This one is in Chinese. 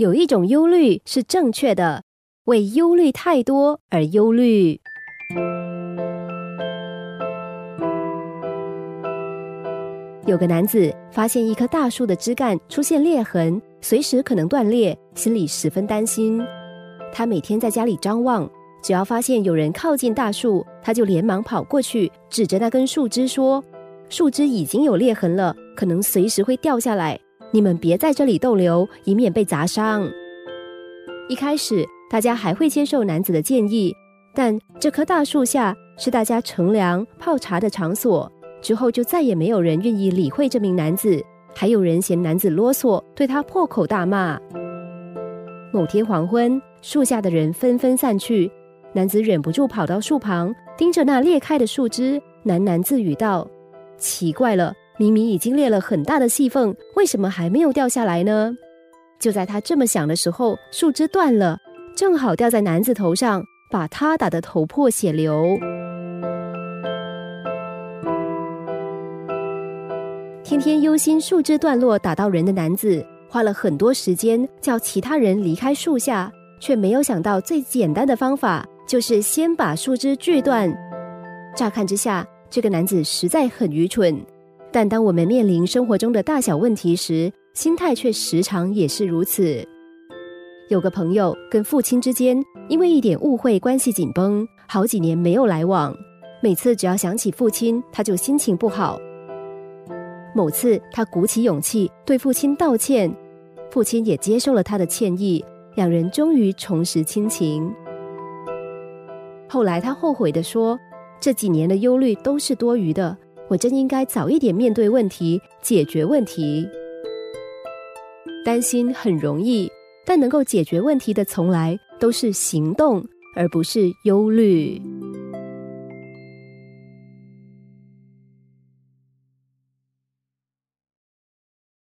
有一种忧虑是正确的，为忧虑太多而忧虑。有个男子发现一棵大树的枝干出现裂痕，随时可能断裂，心里十分担心。他每天在家里张望，只要发现有人靠近大树，他就连忙跑过去，指着那根树枝说：“树枝已经有裂痕了，可能随时会掉下来。你们别在这里逗留，以免被砸伤。”一开始，大家还会接受男子的建议，但这棵大树下是大家乘凉、泡茶的场所。之后就再也没有人愿意理会这名男子，还有人嫌男子啰嗦，对他破口大骂。某天黄昏，树下的人纷纷散去，男子忍不住跑到树旁，盯着那裂开的树枝，喃喃自语道：“奇怪了，明明已经裂了很大的细缝，为什么还没有掉下来呢？”就在他这么想的时候，树枝断了，正好掉在男子头上，把他打得头破血流。天天忧心树枝断落打到人的男子，花了很多时间叫其他人离开树下，却没有想到最简单的方法就是先把树枝锯断。乍看之下，这个男子实在很愚蠢，但当我们面临生活中的大小问题时，心态却时常也是如此。有个朋友跟父亲之间因为一点误会关系紧绷，好几年没有来往，每次只要想起父亲，他就心情不好。某次，他鼓起勇气对父亲道歉，父亲也接受了他的歉意，两人终于重拾亲情。后来，他后悔的说：“这几年的忧虑都是多余的，我真应该早一点面对问题，解决问题。担心很容易，但能够解决问题的，从来都是行动，而不是忧虑。”